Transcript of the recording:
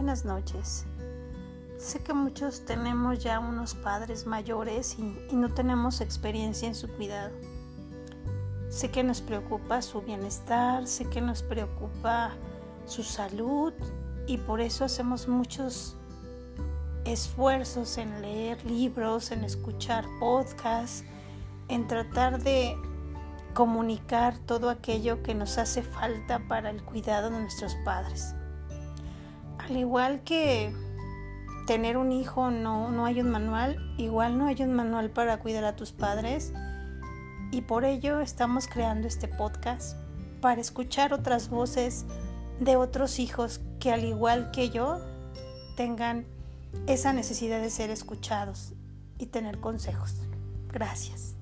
Buenas noches. Sé que muchos tenemos ya unos padres mayores y, no tenemos experiencia en su cuidado. Sé que nos preocupa su bienestar, sé que nos preocupa su salud y por eso hacemos muchos esfuerzos en leer libros, en escuchar podcasts, en tratar de comunicar todo aquello que nos hace falta para el cuidado de nuestros padres. Al igual que tener un hijo no, no hay un manual, igual no hay un manual para cuidar a tus padres y por ello estamos creando este podcast para escuchar otras voces de otros hijos que al igual que yo tengan esa necesidad de ser escuchados y tener consejos. Gracias.